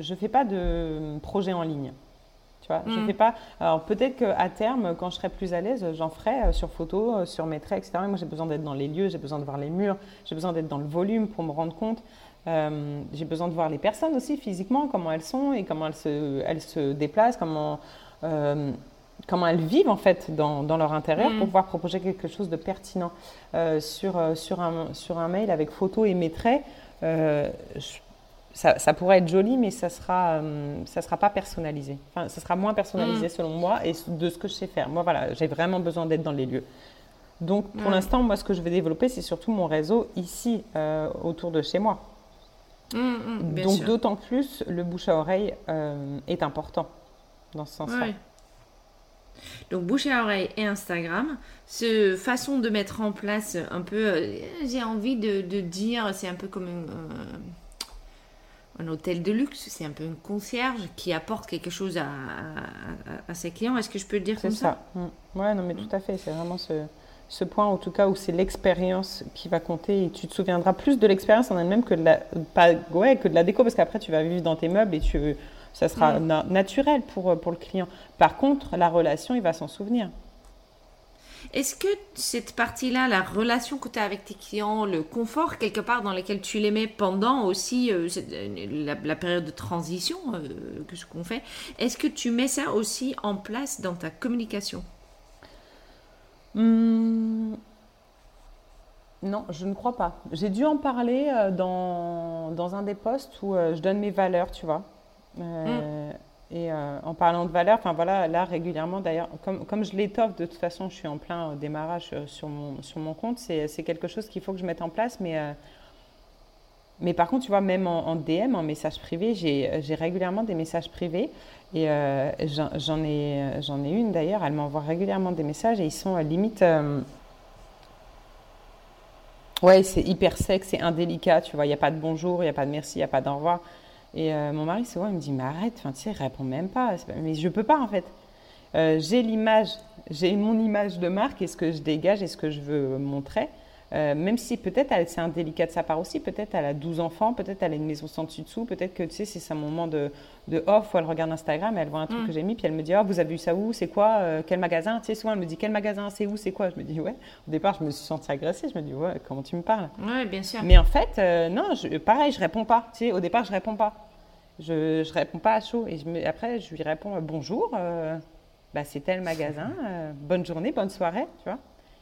je fais pas de projet en ligne. Tu vois, je mm. fais pas. Alors peut-être qu'à terme, quand je serai plus à l'aise, j'en ferai euh, sur photo, euh, sur mes traits, etc. moi, j'ai besoin d'être dans les lieux, j'ai besoin de voir les murs, j'ai besoin d'être dans le volume pour me rendre compte. Euh, j'ai besoin de voir les personnes aussi physiquement, comment elles sont et comment elles se, elles se déplacent, comment, comment elles vivent en fait dans, dans leur intérieur mm. pour pouvoir proposer quelque chose de pertinent. sur, sur, un, sur un mail avec photo et mes traits, je ça, pourrait être joli, mais ça sera, euh, ça sera pas personnalisé. Enfin, ça sera moins personnalisé mm. selon moi et de ce que je sais faire. Moi, voilà, j'ai vraiment besoin d'être dans les lieux. Donc, pour l'instant, moi, ce que je vais développer, c'est surtout mon réseau ici, euh, autour de chez moi. Mm, mm, Donc, d'autant plus, le bouche à oreille euh, est important dans ce sens-là. Donc bouche à oreille et Instagram, ce façon de mettre en place un peu, j'ai envie de, de dire, c'est un peu comme un hôtel de luxe, c'est un peu une concierge qui apporte quelque chose à, à, ses clients. Est-ce que je peux le dire comme ça C'est ça? Mm. Ouais, non, mais tout à fait. C'est vraiment ce, ce, point, en tout cas, où c'est l'expérience qui va compter. Et tu te souviendras plus de l'expérience en elle-même que de la, pas, ouais, que de la déco, parce qu'après, tu vas vivre dans tes meubles et tu, ça sera mm. naturel pour, pour le client. Par contre, la relation, il va s'en souvenir. Est-ce que cette partie-là, la relation que tu as avec tes clients, le confort quelque part dans lequel tu les mets pendant aussi euh, euh, la, période de transition euh, que ce qu'on fait, est-ce que tu mets ça aussi en place dans ta communication? Hmm. Non, je ne crois pas. J'ai dû en parler dans, dans, un des postes où je donne mes valeurs, tu vois. Hmm. Et euh, en parlant de valeur, enfin voilà, là régulièrement d'ailleurs, comme, comme je l'étoffe, de toute façon, je suis en plein démarrage sur mon, sur mon compte, c'est quelque chose qu'il faut que je mette en place, mais, mais par contre, tu vois, même en, DM, en message privé, j'ai régulièrement des messages privés, et j'en ai, ai une d'ailleurs, elle m'envoie régulièrement des messages, et ils sont limite... Ouais, c'est hyper sec, c'est indélicat, tu vois, il n'y a pas de bonjour, il n'y a pas de merci, il n'y a pas d'au revoir. Et euh, mon mari, souvent, il me dit, mais arrête, enfin, tu sais, réponds même pas. Mais je peux pas, en fait. Euh, j'ai l'image, j'ai mon image de marque et ce que je dégage et ce que je veux montrer. Euh, même si peut-être c'est indélicat de sa part aussi, peut-être elle a 12 enfants, peut-être elle a une maison sans dessus-dessous, peut-être que tu sais, c'est un moment de, de off où elle regarde Instagram, elle voit un truc mm. que j'ai mis, puis elle me dit Oh, vous avez vu ça où C'est quoi Quel magasin Tu sais, souvent elle me dit Quel magasin C'est où C'est quoi? Je me dis Ouais. Au départ, je me suis sentie agressée, je me dis Ouais, comment tu me parles? Ouais, bien sûr. Mais en fait, non, je, pareil, je réponds pas. Tu sais, au départ, je réponds pas. Je ne réponds pas à chaud. Et je après, je lui réponds euh, bonjour, euh, bah, c'est tel magasin, euh, bonne journée, bonne soirée, tu vois.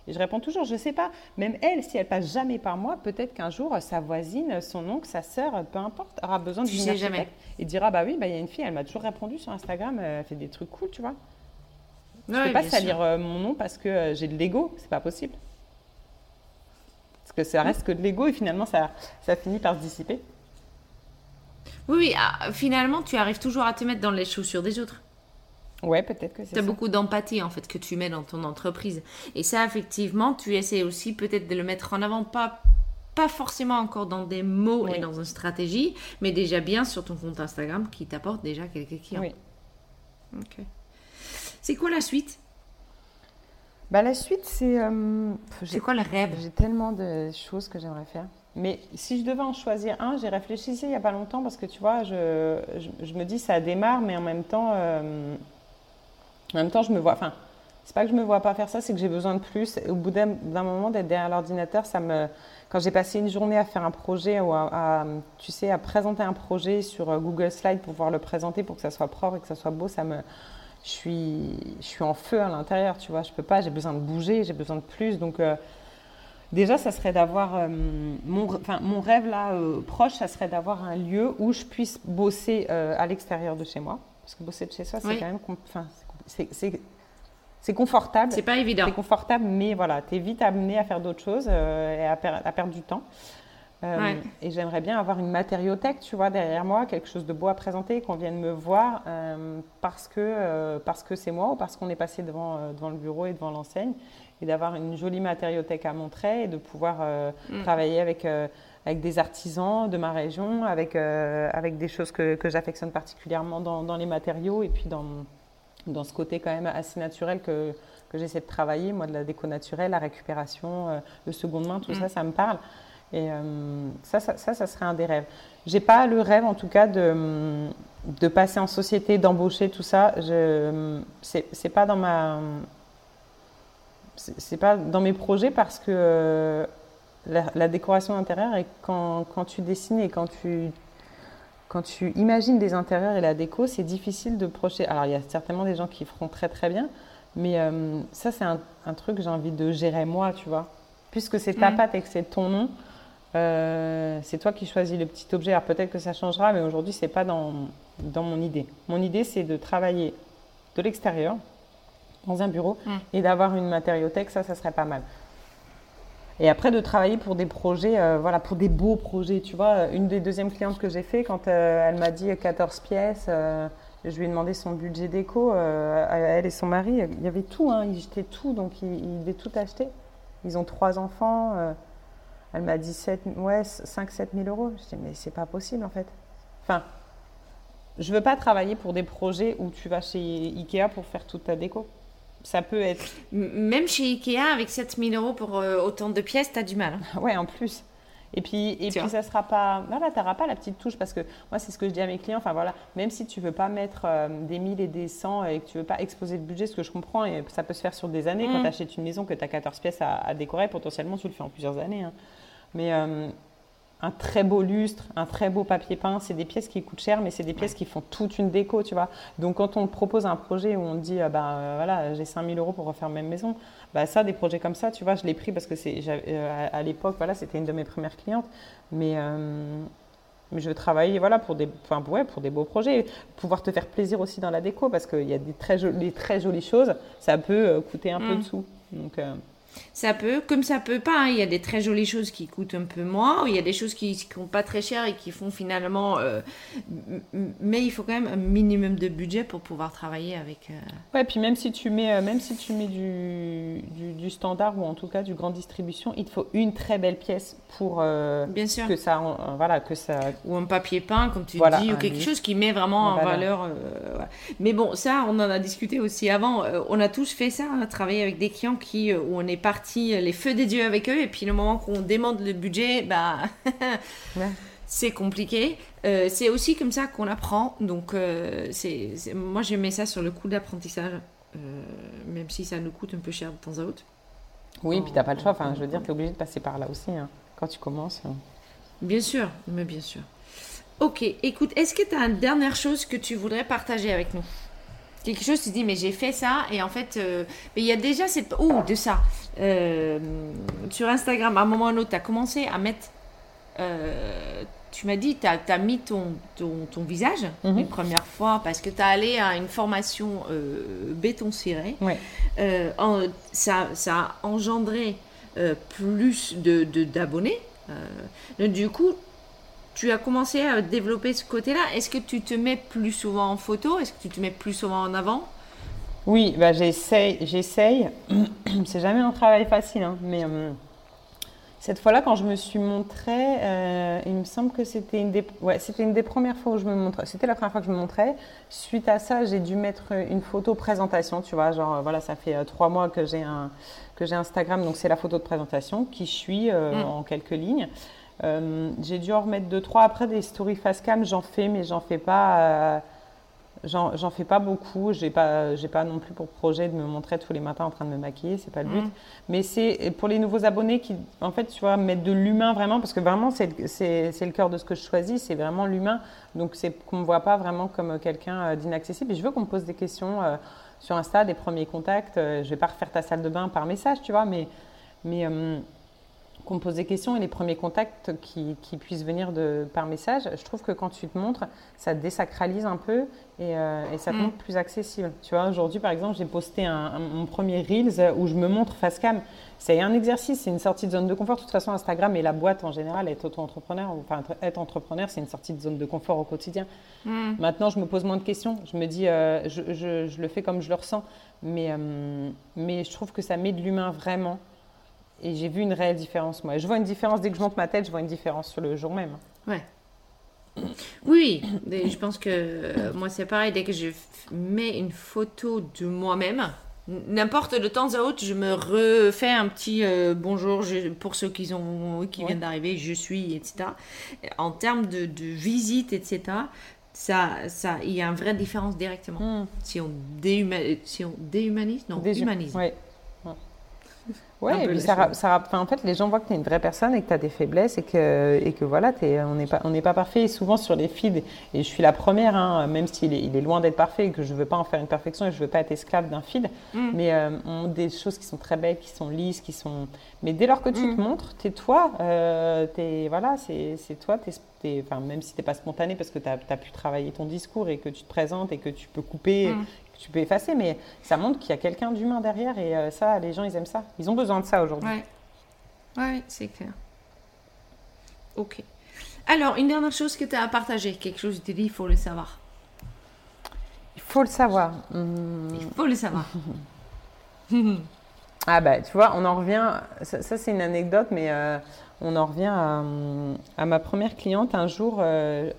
Et je réponds toujours, je ne sais pas. Même elle, si elle passe jamais par moi, peut-être qu'un jour, sa voisine, son oncle, sa sœur, peu importe, aura besoin d'une sais jamais. Et dira, bah oui, bah, il y a une fille, elle m'a toujours répondu sur Instagram, elle fait des trucs cool, tu vois. Je ne peux pas salir mon nom parce que j'ai de l'ego, c'est pas possible. Parce que ça reste que de l'ego et finalement, ça, ça finit par se dissiper. Oui, oui, ah, finalement, tu arrives toujours à te mettre dans les chaussures des autres. Ouais, peut-être que c'est Tu as beaucoup d'empathie, en fait, que tu mets dans ton entreprise. Et ça, effectivement, tu essaies aussi peut-être de le mettre en avant, pas, pas forcément encore dans des mots et dans une stratégie, mais déjà bien sur ton compte Instagram qui t'apporte déjà quelques clients. Oui. Ok. C'est quoi la suite? Bah, La suite, c'est... Euh, c'est quoi le rêve? J'ai tellement de choses que j'aimerais faire. Mais si je devais en choisir un, j'ai réfléchi il n'y a pas longtemps parce que tu vois, je, je, me dis ça démarre, mais en même temps, euh, en même temps, je me vois. Enfin, c'est pas que je me vois pas faire ça, c'est que j'ai besoin de plus. Au bout d'un moment d'être derrière l'ordinateur, ça me. Quand j'ai passé une journée à faire un projet ou à, tu sais, à présenter un projet sur euh, Google Slide pour pouvoir le présenter pour que ça soit propre et que ça soit beau, ça me. Je suis, je suis en feu à l'intérieur, tu vois. Je peux pas, j'ai besoin de bouger, j'ai besoin de plus. Donc, euh, Déjà, ça serait d'avoir euh, mon, enfin, mon rêve là euh, proche, ça serait d'avoir un lieu où je puisse bosser euh, à l'extérieur de chez moi, parce que bosser de chez soi, c'est quand même, enfin, c'est confortable. C'est pas évident. C'est confortable, mais voilà, tu es vite amené à faire d'autres choses et à, à, perdre du temps. Et j'aimerais bien avoir une matériothèque, tu vois, derrière moi, quelque chose de beau à présenter, qu'on vienne me voir parce que parce que c'est moi ou parce qu'on est passé devant devant le bureau et devant l'enseigne et d'avoir une jolie matériothèque à montrer et de pouvoir euh, mm. travailler avec, euh, avec des artisans de ma région, avec, euh, avec des choses que, que j'affectionne particulièrement dans, dans, les matériaux et puis dans, dans ce côté quand même assez naturel que, que j'essaie de travailler. Moi, de la déco naturelle, la récupération, le seconde main, tout mm. ça, ça me parle. Et ça, ça, ça, ça, serait un des rêves. J'ai pas le rêve, en tout cas, de, de passer en société, d'embaucher, tout ça. Je, c'est pas dans ma c'est pas dans mes projets parce que euh, la, décoration intérieure et quand, quand, tu dessines et quand tu quand tu imagines des intérieurs et la déco, c'est difficile de projeter. Alors il y a certainement des gens qui feront très très bien, mais euh, ça c'est un, un, truc que j'ai envie de gérer moi, tu vois. Puisque c'est ta patte et que c'est ton nom, euh, c'est toi qui choisis le petit objet. Alors peut-être que ça changera, mais aujourd'hui c'est pas dans, dans mon idée. Mon idée c'est de travailler de l'extérieur, dans un bureau mm. et d'avoir une matériothèque, ça, ça serait pas mal. Et après, de travailler pour des projets, euh, voilà, pour des beaux projets. Tu vois, une des deuxièmes clientes que j'ai fait, quand euh, elle m'a dit 14 pièces, euh, je lui ai demandé son budget déco, elle et son mari, il y avait tout, hein, ils jetaient tout, donc ils, ils devaient tout acheter. Ils ont trois enfants. elle m'a dit 7, ouais, 5-7 000 euros. Je dis, mais c'est pas possible en fait. Enfin, je veux pas travailler pour des projets où tu vas chez Ikea pour faire toute ta déco ça peut être. Même chez Ikea, avec 7000 euros pour euh, autant de pièces, tu as du mal. Ouais, en plus. Et puis, et puis ça sera pas. Voilà, tu n'auras pas la petite touche parce que moi, c'est ce que je dis à mes clients. Enfin, voilà, même si tu veux pas mettre euh, des 1000 et des 100 et que tu veux pas exposer le budget, ce que je comprends, et ça peut se faire sur des années. Quand mm. tu achètes une maison, que tu as 14 pièces à, décorer, potentiellement, tu le fais en plusieurs années. Hein. Mais. Euh, un très beau lustre, un très beau papier peint. C'est des pièces qui coûtent cher, mais c'est des pièces qui font toute une déco, tu vois. Donc, quand on propose un projet où on dit, euh, bah, euh, voilà, j'ai 5000 euros pour refaire même maison, bah, ça, des projets comme ça, tu vois, je l'ai pris parce que c'est, euh, à l'époque, voilà, c'était une de mes premières clientes. Mais, Mais je veux travailler voilà, pour, des, enfin, ouais, pour des beaux projets, pouvoir te faire plaisir aussi dans la déco, parce qu'il y a des très, jolies, très jolies choses, ça peut euh, coûter un peu Mm. de sous. Donc, euh, Ça peut, comme ça peut pas. hein. Il y a des très jolies choses qui coûtent un peu moins. Il y a des choses qui ne pas très cher et qui font finalement. euh, mais il faut quand même un minimum de budget pour pouvoir travailler avec. euh, Ouais, puis même si tu mets, euh, même si tu mets du, du, du standard ou en tout cas du grande distribution, il te faut une très belle pièce pour euh, Bien sûr. que ça, voilà, que ça. Ou un papier peint, comme tu Voilà, dis, ou quelque livre. chose qui met vraiment En en valeur. Mais bon, ça, on en a discuté aussi avant. On a tous fait ça, hein, travailler avec des clients qui, où on est parti euh, les feux des dieux avec eux, et puis le moment qu'on demande le budget, bah. Ouais. C'est compliqué. Euh, c'est aussi comme ça qu'on apprend. Donc, euh, c'est, moi, j'aimais ça sur le coup d'apprentissage, euh, même si ça nous coûte un peu cher de temps à autre. Oui, puis t'as pas le choix. Enfin, je veux dire, t'es obligé de passer par là aussi hein, quand tu commences. Bien sûr, mais bien sûr. Ok, écoute, est-ce que tu as une dernière chose que tu voudrais partager avec nous? Quelque chose, tu te dis, mais j'ai fait ça, et en fait, euh, mais il y a déjà cette... Oh, de ça. Euh, sur Instagram, à un moment ou à un autre, tu as commencé à mettre... euh, tu m'as dit, tu as, mis ton, ton, ton visage Mhm. une première fois parce que tu es allé à une formation béton ciré. Ouais. En- ça, ça a engendré plus de, de- d'abonnés. Euh, donc, du coup, tu as commencé à développer ce côté-là. Est-ce que tu te mets plus souvent en photo? Est-ce que tu te mets plus souvent en avant? Oui, bah, j'essaye. j'essaye. C'est jamais un travail facile, hein, mais euh, cette fois-là, quand je me suis montrée, euh, il me semble que c'était une, des... ouais, c'était une des premières fois où je me montrais. C'était la première fois que je me montrais. Suite à ça, j'ai dû mettre une photo présentation, tu vois, genre voilà, ça fait euh, trois mois que j'ai un que j'ai Instagram, donc c'est la photo de présentation qui je suis Mm. en quelques lignes. Euh, j'ai dû en remettre deux, trois. Après, des stories face cam, j'en fais, mais j'en fais pas. euh, J'en fais pas beaucoup. J'ai pas, j'ai pas non plus pour projet de me montrer tous les matins en train de me maquiller. C'est pas le but. Mm. Mais c'est pour les nouveaux abonnés qui, en fait, tu vois, mettre de l'humain vraiment, parce que vraiment, c'est le cœur de ce que je choisis, c'est vraiment l'humain. Donc, c'est qu'on me voit pas vraiment comme quelqu'un euh, d'inaccessible. Et je veux qu'on me pose des questions euh, sur Insta, des premiers contacts. Euh, je vais pas refaire ta salle de bain par message, tu vois, mais, mais qu'on me pose des questions et les premiers contacts qui, qui puissent venir de, par message, je trouve que quand tu te montres, ça te désacralise un peu et, euh, et ça te Mm. montre plus accessible. Tu vois, aujourd'hui, par exemple, j'ai posté un, un- mon premier Reels où je me montre face cam. C'est un exercice, c'est une sortie de zone de confort. De toute façon, Instagram et la boîte en général, être auto-entrepreneur, enfin être entrepreneur, c'est une sortie de zone de confort au quotidien. Mm. Maintenant, je me pose moins de questions. Je me dis, euh, je, je- je le fais comme je le ressens. Mais, euh, mais je trouve que ça met de l'humain vraiment. Et j'ai vu une réelle différence, moi. Je vois une différence dès que je monte ma tête, je vois une différence sur le jour même. Ouais. Oui, je pense que euh, moi c'est pareil, dès que je mets une photo de moi-même, n'importe de temps à autre, je me refais un petit euh, bonjour je- pour ceux qui, ont, qui Ouais. viennent d'arriver, je suis, etc. En termes de, de visite, etc., ça, ça, il y a une vraie différence directement. Si on, déhuma- si on déhumanise, non, humanise. Ouais. Ouais, et puis ça, ça en fait, les gens voient que tu es une vraie personne et que tu as des faiblesses et que, et que voilà, t'es- on n'est pas, on pas parfait. Et souvent sur les feeds, et je suis la première, hein, même s'il est, il est loin d'être parfait et que je ne veux pas en faire une perfection et je ne veux pas être esclave d'un feed, Mm. mais euh, on a des choses qui sont très belles, qui sont lisses, qui sont. Mais dès lors que tu Mm. te montres, tu es toi, euh, voilà, c'est c'est toi, t'es- t'es- enfin, même si tu n'es pas spontané parce que tu as, pu travailler ton discours et que tu te présentes et que tu peux couper. Mm. Tu peux effacer, mais ça montre qu'il y a quelqu'un d'humain derrière et euh, ça, les gens, ils aiment ça. Ils ont besoin de ça aujourd'hui. Ouais, ouais, c'est clair. Ok. Alors, une dernière chose que tu as à partager, quelque chose que tu dis, il faut le savoir. Il faut le savoir. Hum, Il faut le savoir. Ah bah tu vois, on en revient, ça, ça, c'est une anecdote, mais euh, on en revient à, à ma première cliente. Un jour, euh,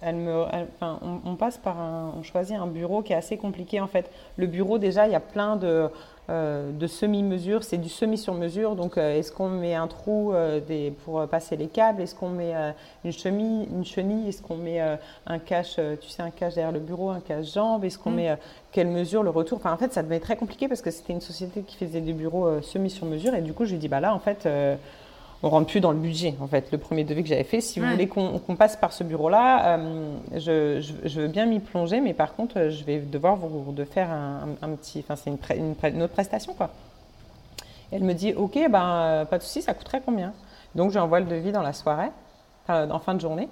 elle me, elle- enfin, on, on passe par un, on choisit un bureau qui est assez compliqué en fait. Le bureau déjà, il y a plein de, euh, de semi-mesures, c'est du semi sur mesure. Donc euh, est-ce qu'on met un trou euh, des, pour passer les câbles? Est-ce qu'on met une chenille, une chenille? Est-ce qu'on met un cache, tu sais, un cache derrière le bureau, un cache jambe? Est-ce qu'on Mm. met quelle mesure? Le retour? Enfin en fait, ça devenait très compliqué parce que c'était une société qui faisait des bureaux semi sur mesure et du coup je lui dit bah là en fait. Euh, on rentre plus dans le budget, en fait, le premier devis que j'avais fait. Si vous voulez qu'on passe par ce bureau-là, euh, je, je- je veux bien m'y plonger, mais par contre, euh, je vais devoir vous de faire un, petit, enfin, c'est une, autre prestation, quoi. Et elle me dit, ok, ben, euh, pas de souci, ça coûterait combien? Donc, j'envoie le devis dans la soirée, enfin, en fin de journée.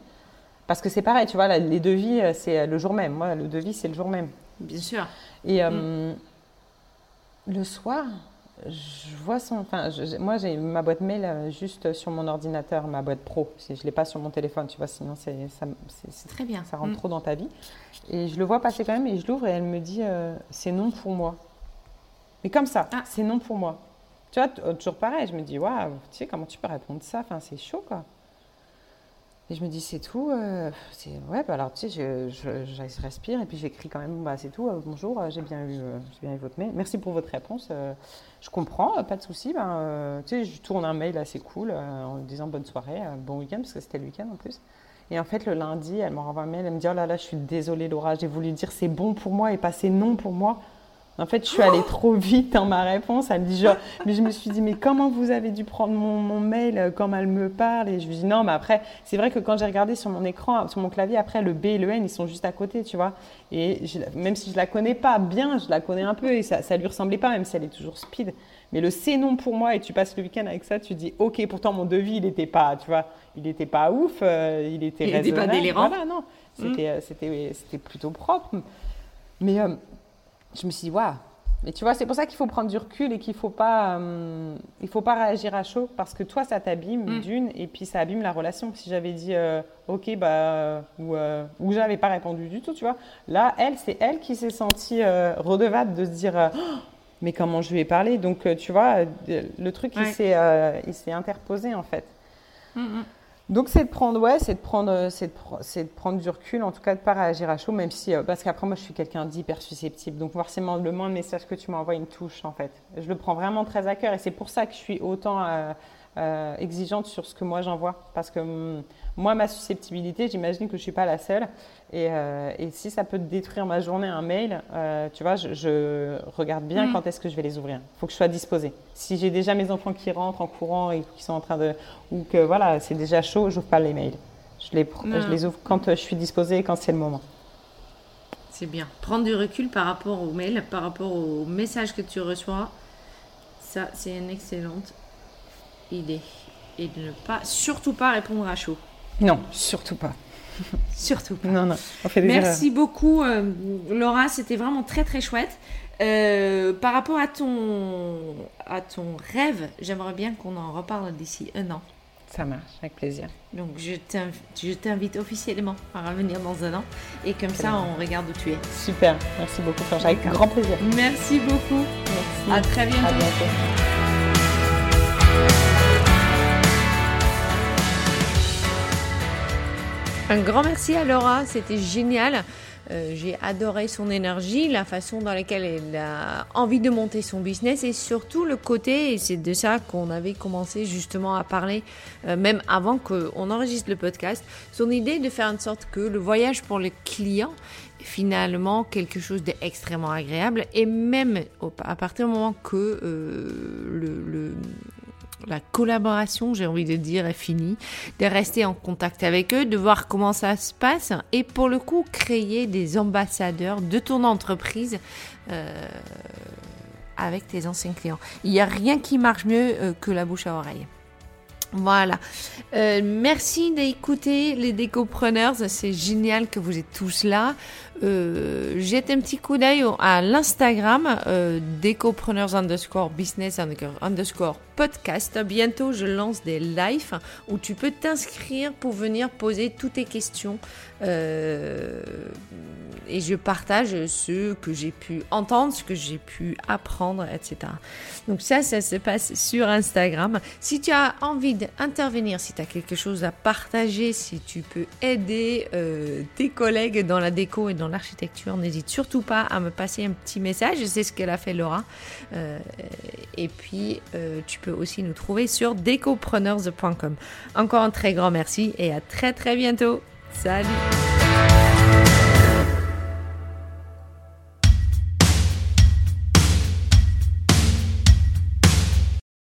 Parce que c'est pareil, tu vois, les devis, c'est le jour même. Moi, le devis, c'est le jour même. Bien sûr. Et mm. le soir, je vois son. Enfin, moi, j'ai ma boîte mail euh, juste sur mon ordinateur, ma boîte pro. Je ne l'ai pas sur mon téléphone, tu vois, sinon c'est, c'est très bien. Ça rentre mm. trop dans ta vie. Et je le vois passer quand même et je l'ouvre et elle me dit euh, c'est non pour moi. Mais comme ça, ah. c'est non pour moi. Tu vois, toujours pareil, je me dis waouh, tu sais, comment tu peux répondre ça? Enfin, c'est chaud quoi. Et je me dis, c'est tout. Euh, ouais, bah alors tu sais, je, je, respire et puis j'écris quand même, bah, c'est tout. Euh, bonjour, euh, j'ai bien, eu, bien eu votre mail. Merci pour votre réponse. je comprends, pas de souci. Ben, tu sais, je tourne un mail assez cool en disant bonne soirée, bon week-end, parce que c'était le week-end en plus. Et en fait, le lundi, elle me renvoie un mail, elle me dit, oh là là, je suis désolée Laura, j'ai voulu dire c'est bon pour moi et pas c'est non pour moi. En fait, je suis allée trop vite dans ma réponse. Elle me dit genre, mais je me suis dit, mais comment vous avez dû prendre mon, mail euh, comme elle me parle? Et je lui dis non, mais après, c'est vrai que quand j'ai regardé sur mon écran, sur mon clavier, après le B et le N, ils sont juste à côté, tu vois. Et même si je la connais pas bien, je la connais un peu et ça, ça lui ressemblait pas, même si elle est toujours speed. Mais le c'est non pour moi et tu passes le week-end avec ça, tu dis ok, pourtant mon devis, il n'était pas, tu vois, il n'était pas ouf, euh, il était il n'était pas délirant. Voilà, non, c'était, mm. c'était, c'était plutôt propre. Mais euh, je me suis dit, waouh. Mais tu vois, c'est pour ça qu'il faut prendre du recul et qu'il ne faut, pas, euh, il faut pas réagir à chaud parce que toi, ça t'abîme mm. d'une et puis ça abîme la relation. Si j'avais dit euh, OK, bah, ou, euh, ou j'avais pas répondu du tout, tu vois. Là, elle, c'est elle qui s'est sentie redevable de se dire oh, mais comment je lui ai parlé Donc, tu vois, le truc, il s'est interposé en fait. Mm, mm. Donc c'est de prendre, ouais, c'est de prendre, euh, c'est de, prendre du recul, en tout cas de pas réagir à chaud, même si, euh, parce qu'après moi je suis quelqu'un d'hyper susceptible, donc forcément le moins de messages que tu m'envoies il me touche en fait. Je le prends vraiment très à cœur et c'est pour ça que je suis autant euh, euh, exigeante sur ce que moi j'envoie. Parce que hum, moi, ma susceptibilité, j'imagine que je ne suis pas la seule. Et, euh, et, si ça peut détruire ma journée, un mail, euh, tu vois, je, regarde bien mm. quand est-ce que je vais les ouvrir. Il faut que je sois disposée. Si j'ai déjà mes enfants qui rentrent en courant et qui sont en train de. ou que voilà, c'est déjà chaud, je n'ouvre pas les mails. Je les, je les ouvre quand je suis disposée et quand c'est le moment. C'est bien. Prendre du recul par rapport aux mails, par rapport aux messages que tu reçois, ça, c'est une excellente idée. Et de ne pas, surtout pas répondre à chaud. Non, surtout pas. surtout pas. Non, non, Merci beaucoup, euh, Laura. C'était vraiment très, très chouette. Euh, par rapport à ton, à ton rêve, j'aimerais bien qu'on en reparle d'ici un an. Ça marche, avec plaisir. Donc, je t'invite officiellement à revenir dans un an. Et comme ça, on regarde où tu es. Super, merci beaucoup, Avec grand plaisir. Merci beaucoup. Merci. À très bientôt. À bientôt. Un grand merci à Laura, c'était génial. Euh, j'ai adoré son énergie, la façon dans laquelle elle a envie de monter son business et surtout le côté, et c'est de ça qu'on avait commencé justement à parler, euh, même avant qu'on enregistre le podcast, son idée de faire en sorte que le voyage pour le client est finalement quelque chose d'extrêmement agréable et même à partir du moment que euh, le la collaboration, j'ai envie de dire, est finie, de rester en contact avec eux, de voir comment ça se passe et pour le coup créer des ambassadeurs de ton entreprise euh, avec tes anciens clients. Il n'y a rien qui marche mieux euh, que la bouche à oreille. Voilà. Euh, merci d'écouter les décopreneurs. C'est génial que vous êtes tous là. Euh, jette un petit coup d'œil à l'Instagram euh, décopreneurs underscore business underscore podcast. Bientôt, je lance des lives où tu peux t'inscrire pour venir poser toutes tes questions. Euh, et je partage ce que j'ai pu entendre, ce que j'ai pu apprendre, etc. Donc ça, ça se passe sur Instagram. Si tu as envie d'intervenir, si tu as quelque chose à partager, si tu peux aider euh, tes collègues dans la déco et l'architecture, n'hésite surtout pas à me passer un petit message. C'est ce qu'elle a fait Laura. Euh, et puis, euh, tu peux aussi nous trouver sur decopreneurs.com. Encore un très grand merci et à très très bientôt. Salut